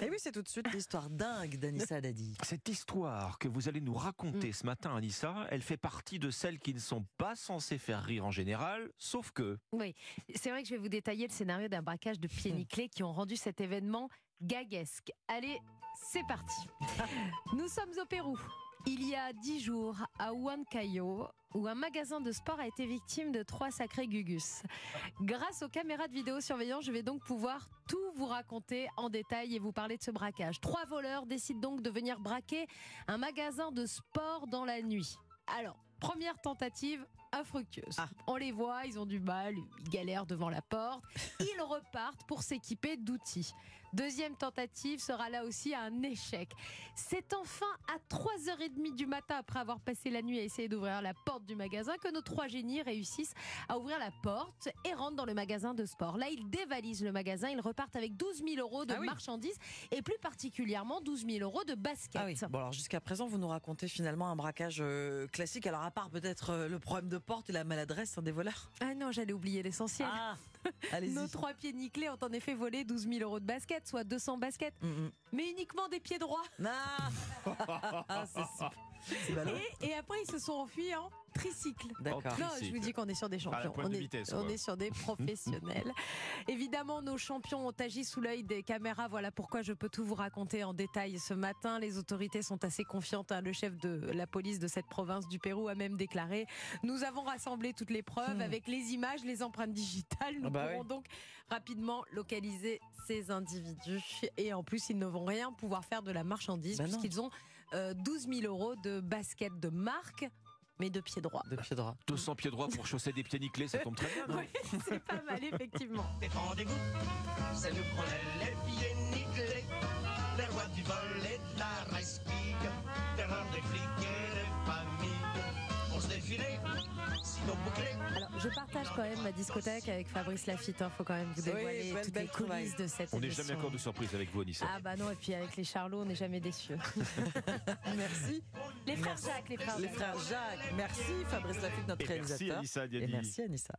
Et oui, c'est tout de suite l'histoire dingue d'Anissa Dadi. Cette histoire que vous allez nous raconter ce matin, Anissa, elle fait partie de celles qui ne sont pas censées faire rire en général, sauf que. Oui, c'est vrai que je vais vous détailler le scénario d'un braquage de pieds nickelés qui ont rendu cet événement gaguesque. Allez, c'est parti. Nous sommes au Pérou. Il y a dix jours, à Huancayo, où un magasin de sport a été victime de trois sacrés gugus. Grâce aux caméras de vidéosurveillance, je vais donc pouvoir tout vous raconter en détail et vous parler de ce braquage. Trois voleurs décident donc de venir braquer un magasin de sport dans la nuit. Alors, première tentative, infructueuse. Ah. On les voit, ils ont du mal, ils galèrent devant la porte. Ils repartent pour s'équiper d'outils. Deuxième tentative sera là aussi un échec. C'est enfin à 3h30 du matin, après avoir passé la nuit à essayer d'ouvrir la porte du magasin, que nos trois génies réussissent à ouvrir la porte et rentrent dans le magasin de sport. Là, ils dévalisent le magasin, ils repartent avec 12 000 euros de Ah oui. marchandises et plus particulièrement 12 000 euros de baskets. Ah oui. Bon alors jusqu'à présent vous nous racontez finalement un braquage euh, classique. Alors à part peut-être euh, le problème de porte et la maladresse hein, des voleurs. Ah non, j'allais oublier l'essentiel. Ah. Nos trois pieds nickelés ont en effet volé 12 000 euros de baskets, soit 200 baskets, Mm, mais uniquement des pieds droits. Ah, Ah, c'est et après, ils se sont enfuis en tricycle. D'accord. Non, je vous dis qu'on est sur des champions. On de est, vitesse, on est sur des professionnels. Évidemment, nos champions ont agi sous l'œil des caméras. Voilà pourquoi je peux tout vous raconter en détail ce matin. Les autorités sont assez confiantes. hein. Le chef de la police de cette province du Pérou a même déclaré Nous avons rassemblé toutes les preuves Hmm. avec les images, les empreintes digitales. Nous Ah bah pourrons oui. donc rapidement localiser ces individus. Et en plus, ils ne vont rien pouvoir faire de la marchandise Bah puisqu'ils ont euh, 12 000 euros de baskets de marque, mais de pied droit. De pied droit. 200 pieds droits pour chausser des pieds nickelés, ça tombe très bien. non Oui, c'est pas mal, effectivement. Défendez-vous, c'est nous est les pieds nickelés, les rois du vol et de la resquille, terreur des flics et des familles. On se défilait. Alors, je partage quand même ma discothèque avec Fabrice Lafitte. Il faut quand même vous Oui, dévoiler belle- toutes belle les coulisses de cette On n'est jamais encore de surprise avec vous, Anissa. Ah bah non, et puis avec les Charlots, on n'est jamais déçus. Merci. Les frères Merci. Jacques, les frères Les Jacques. frères Jacques. Merci Fabrice Lafitte, notre Et merci réalisateur. Anissa Et Diani. merci Anissa.